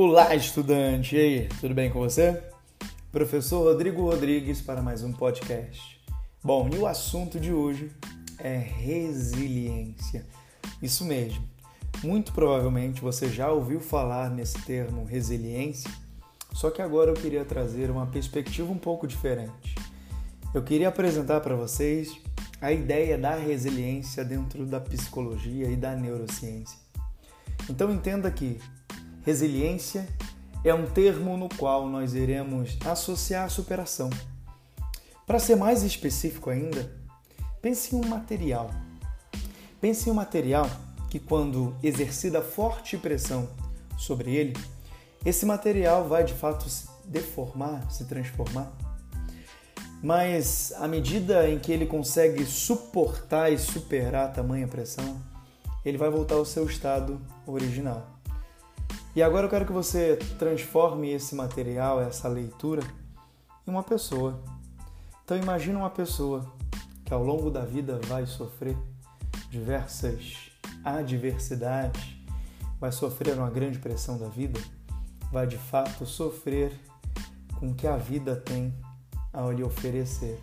Olá, estudante! E aí, tudo bem com você? Professor Rodrigo Rodrigues para mais um podcast. Bom, e o assunto de hoje é resiliência. Isso mesmo. Muito provavelmente você já ouviu falar nesse termo resiliência, só que agora eu queria trazer uma perspectiva um pouco diferente. Eu queria apresentar para vocês a ideia da resiliência dentro da psicologia e da neurociência. Então entenda que resiliência é um termo no qual nós iremos associar a superação. Para ser mais específico ainda, pense em um material. Pense em um material que, quando exercida forte pressão sobre ele, esse material vai de fato se deformar, se transformar. Mas à medida em que ele consegue suportar e superar tamanha pressão, ele vai voltar ao seu estado original. E agora eu quero que você transforme esse material, essa leitura, em uma pessoa. Então imagine uma pessoa que ao longo da vida vai sofrer diversas adversidades, vai sofrer uma grande pressão da vida, vai de fato sofrer com o que a vida tem a lhe oferecer.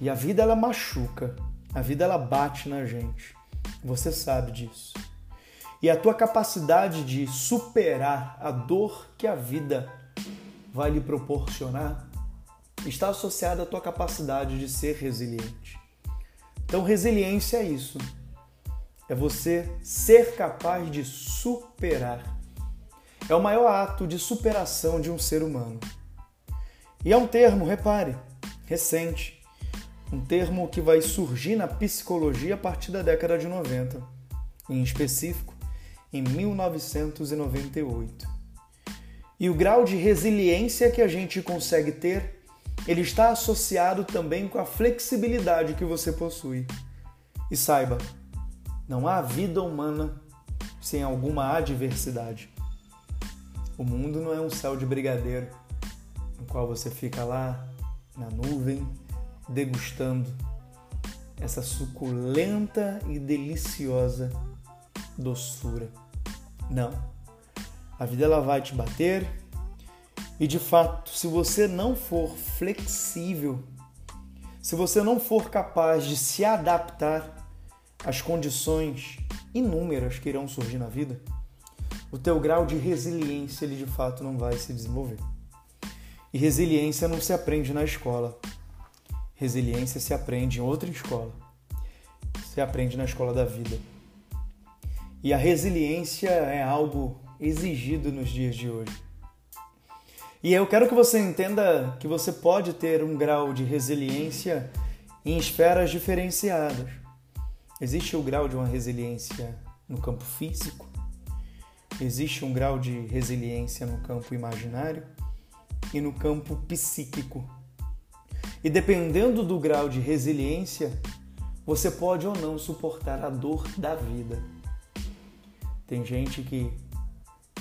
E a vida ela machuca, a vida ela bate na gente. Você sabe disso e a tua capacidade de superar a dor que a vida vai lhe proporcionar está associada à tua capacidade de ser resiliente. Então, resiliência é isso. É você ser capaz de superar. É o maior ato de superação de um ser humano. E é um termo, repare, recente. Um termo que vai surgir na psicologia a partir da década de 90. Em específico, em 1998. E o grau de resiliência que a gente consegue ter, ele está associado também com a flexibilidade que você possui. E saiba, não há vida humana sem alguma adversidade. O mundo não é um céu de brigadeiro, no qual você fica lá na nuvem degustando essa suculenta e deliciosa doçura. Não. A vida ela vai te bater e de fato, se você não for flexível, se você não for capaz de se adaptar às condições inúmeras que irão surgir na vida, o teu grau de resiliência ele de fato não vai se desenvolver. E resiliência não se aprende na escola. Resiliência se aprende em outra escola. Se aprende na escola da vida. E a resiliência é algo exigido nos dias de hoje. E eu quero que você entenda que você pode ter um grau de resiliência em esferas diferenciadas. Existe o grau de uma resiliência no campo físico, existe um grau de resiliência no campo imaginário e no campo psíquico. E dependendo do grau de resiliência, você pode ou não suportar a dor da vida. Tem gente que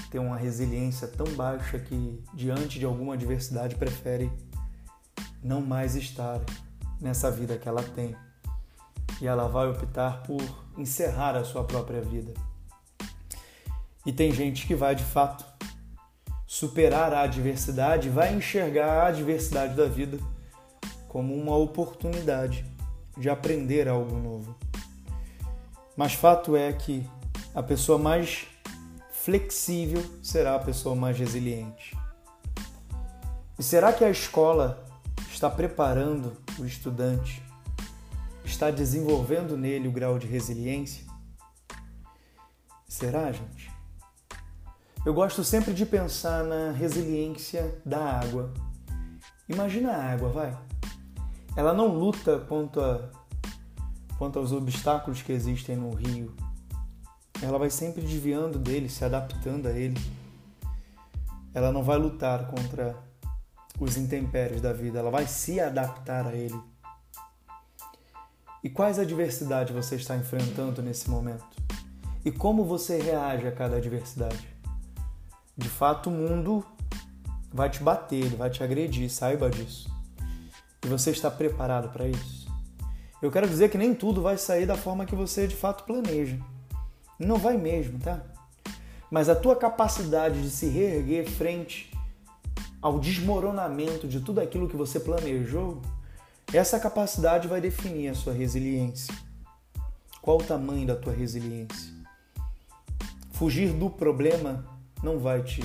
tem uma resiliência tão baixa que, diante de alguma adversidade, prefere não mais estar nessa vida que ela tem. E ela vai optar por encerrar a sua própria vida. E tem gente que vai, de fato, superar a adversidade, vai enxergar a adversidade da vida como uma oportunidade de aprender algo novo. Mas fato é que a pessoa mais flexível será a pessoa mais resiliente. E será que a escola está preparando o estudante, está desenvolvendo nele o grau de resiliência? Será, gente? Eu gosto sempre de pensar na resiliência da água. Imagina a água, vai. Ela não luta contra, contra os obstáculos que existem no rio ela vai sempre desviando dele, se adaptando a ele. Ela não vai lutar contra os intempéries da vida, ela vai se adaptar a ele. E quais adversidades você está enfrentando nesse momento? E como você reage a cada adversidade? De fato, o mundo vai te bater, ele vai te agredir, saiba disso. E você está preparado para isso? Eu quero dizer que nem tudo vai sair da forma que você de fato planeja. Não vai mesmo, tá? mas a tua capacidade de se reerguer frente ao desmoronamento de tudo aquilo que você planejou, essa capacidade vai definir a sua resiliência. Qual o tamanho da tua resiliência? Fugir do problema não vai te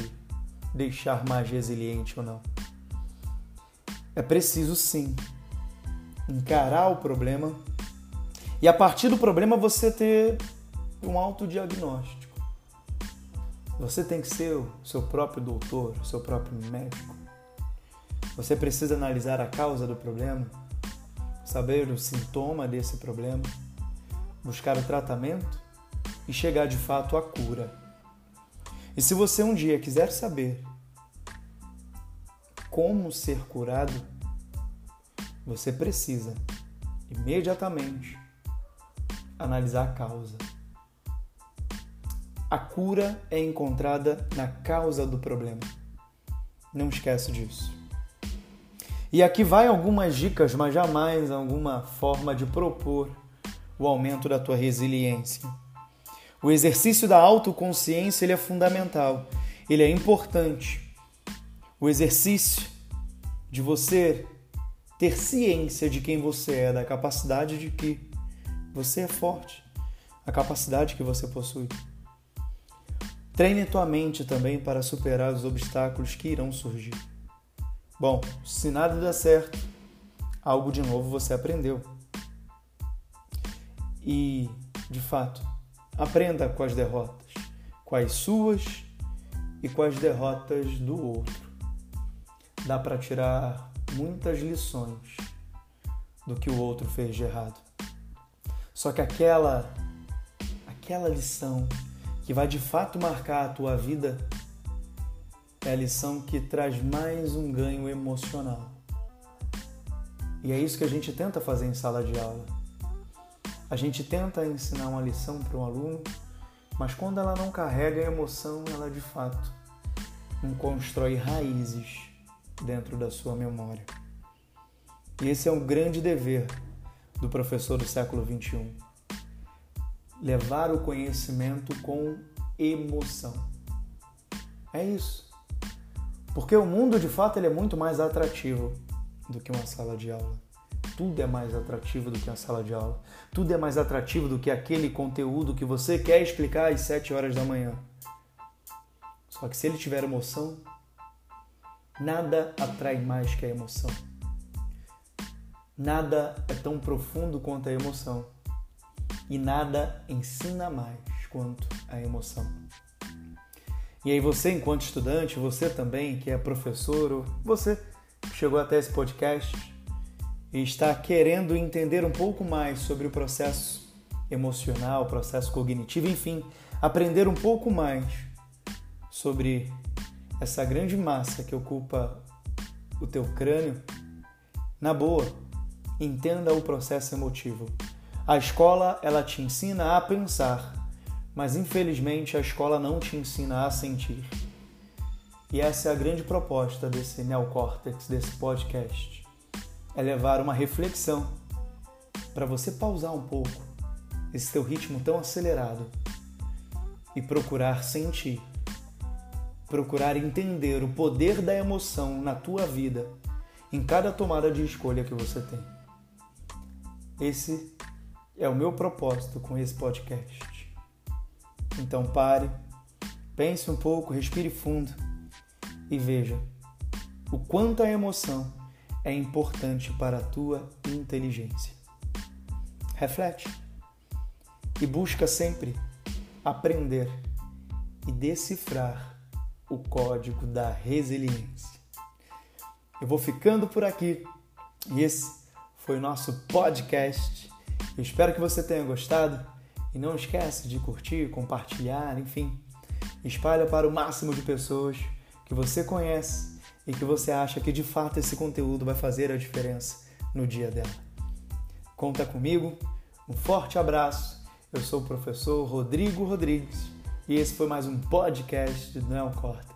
deixar mais resiliente ou não. É preciso sim encarar o problema e a partir do problema você ter um autodiagnóstico. Você tem que ser o seu próprio doutor, o seu próprio médico. Você precisa analisar a causa do problema, saber o sintoma desse problema, buscar o tratamento e chegar de fato à cura. E se você um dia quiser saber como ser curado, você precisa imediatamente analisar a causa. A cura é encontrada na causa do problema. Não esquece disso. E aqui vai algumas dicas, mas jamais alguma forma de propor o aumento da tua resiliência. O exercício da autoconsciência ele é fundamental, ele é importante. O exercício de você ter ciência de quem você é, da capacidade de que você é forte, a capacidade que você possui. Treine tua mente também para superar os obstáculos que irão surgir. Bom, se nada der certo, algo de novo você aprendeu. E, de fato, aprenda com as derrotas, com as suas e com as derrotas do outro. Dá para tirar muitas lições do que o outro fez de errado. Só que aquela aquela lição que vai de fato marcar a tua vida é a lição que traz mais um ganho emocional. E é isso que a gente tenta fazer em sala de aula. A gente tenta ensinar uma lição para um aluno, mas quando ela não carrega emoção, ela de fato não constrói raízes dentro da sua memória. E esse é um grande dever do professor do século XXI levar o conhecimento com emoção. É isso. Porque o mundo, de fato, ele é muito mais atrativo do que uma sala de aula. Tudo é mais atrativo do que uma sala de aula. Tudo é mais atrativo do que aquele conteúdo que você quer explicar às 7 horas da manhã. Só que se ele tiver emoção, nada atrai mais que a emoção. Nada é tão profundo quanto a emoção e nada ensina mais quanto a emoção. E aí você, enquanto estudante, você também que é professor, ou você que chegou até esse podcast e está querendo entender um pouco mais sobre o processo emocional, processo cognitivo, enfim, aprender um pouco mais sobre essa grande massa que ocupa o teu crânio, na boa, entenda o processo emotivo. A escola ela te ensina a pensar, mas infelizmente a escola não te ensina a sentir. E essa é a grande proposta desse neocórtex, desse podcast. É levar uma reflexão para você pausar um pouco esse teu ritmo tão acelerado e procurar sentir, procurar entender o poder da emoção na tua vida, em cada tomada de escolha que você tem. Esse é o meu propósito com esse podcast. Então pare, pense um pouco, respire fundo e veja o quanto a emoção é importante para a tua inteligência. Reflete e busca sempre aprender e decifrar o código da resiliência. Eu vou ficando por aqui e esse foi o nosso podcast eu espero que você tenha gostado e não esquece de curtir, compartilhar, enfim, espalha para o máximo de pessoas que você conhece e que você acha que de fato esse conteúdo vai fazer a diferença no dia dela. Conta comigo, um forte abraço. Eu sou o professor Rodrigo Rodrigues e esse foi mais um podcast do Neocorte.